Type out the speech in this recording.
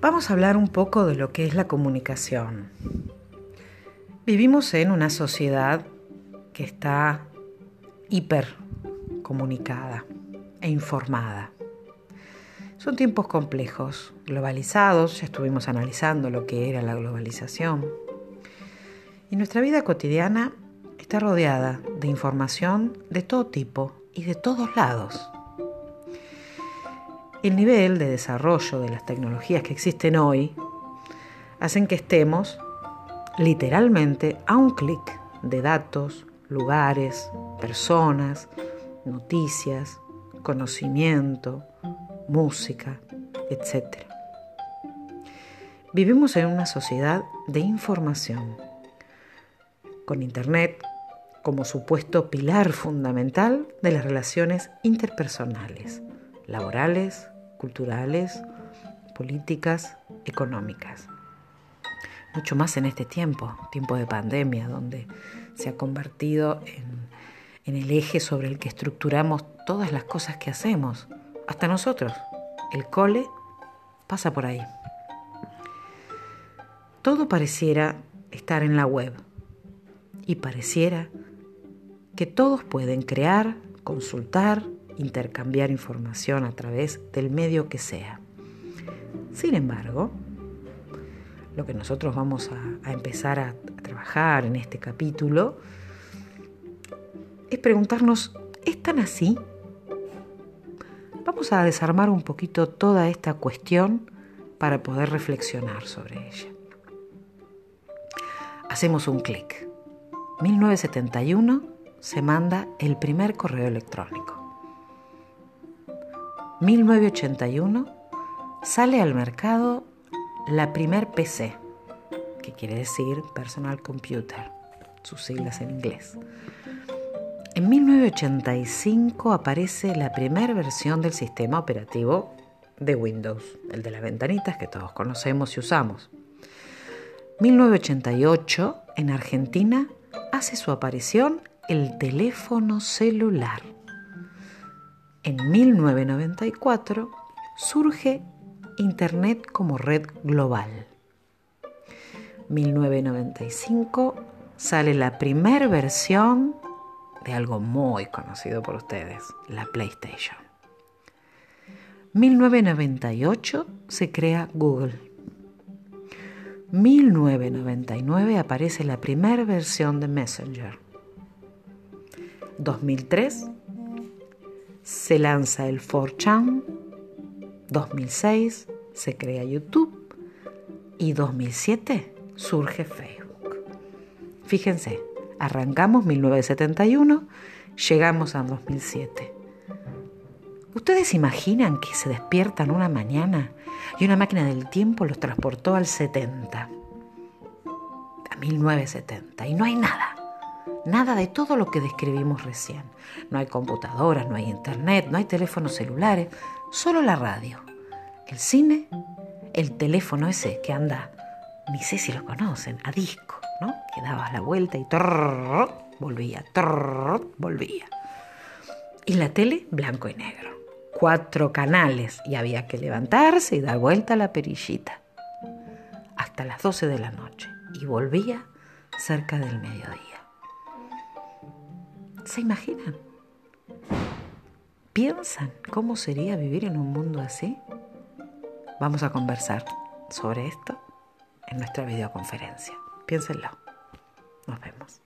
Vamos a hablar un poco de lo que es la comunicación. Vivimos en una sociedad que está hiper comunicada e informada. Son tiempos complejos, globalizados, ya estuvimos analizando lo que era la globalización. Y nuestra vida cotidiana está rodeada de información de todo tipo y de todos lados. El nivel de desarrollo de las tecnologías que existen hoy hacen que estemos literalmente a un clic de datos, lugares, personas, noticias, conocimiento, música, etc. Vivimos en una sociedad de información, con Internet como supuesto pilar fundamental de las relaciones interpersonales laborales, culturales, políticas, económicas. Mucho más en este tiempo, tiempo de pandemia, donde se ha convertido en, el eje sobre el que estructuramos todas las cosas que hacemos, hasta nosotros. El cole pasa por ahí. Todo pareciera estar en la web y pareciera que todos pueden crear, consultar, intercambiar información a través del medio que sea. Sin embargo, lo que nosotros vamos a, empezar a, a trabajar en este capítulo es preguntarnos, ¿es tan así? Vamos a desarmar un poquito toda esta cuestión para poder reflexionar sobre ella. Hacemos un clic. 1971 se manda el primer correo electrónico. 1981 sale al mercado la primer PC, que quiere decir Personal Computer, sus siglas en inglés. En 1985 aparece la primera versión del sistema operativo de Windows, el de las ventanitas que todos conocemos y usamos. 1988 en Argentina hace su aparición el teléfono celular en 1994 surge Internet como red global. 1995 sale la primera versión de algo muy conocido por ustedes, la PlayStation. 1998 se crea Google. 1999 aparece la primera versión de Messenger. 2003 se lanza el 4chan, 2006 se crea YouTube y 2007 surge Facebook. Fíjense, arrancamos 1971, llegamos a 2007. ¿Ustedes imaginan que se despiertan una mañana y una máquina del tiempo los transportó al 70? A 1970 y no hay nada. Nada de todo lo que describimos recién. No hay computadoras, no hay internet, no hay teléfonos celulares, solo la radio, el cine, el teléfono ese que anda, ni sé si lo conocen, a disco, ¿no? Que dabas la vuelta y volvía, volvía. Y la tele blanco y negro. Cuatro canales y había que levantarse y dar vuelta a la perillita hasta las 12 de la noche y volvía cerca del mediodía. ¿Se imaginan? ¿Piensan cómo sería vivir en un mundo así? Vamos a conversar sobre esto en nuestra videoconferencia. Piénsenlo. Nos vemos.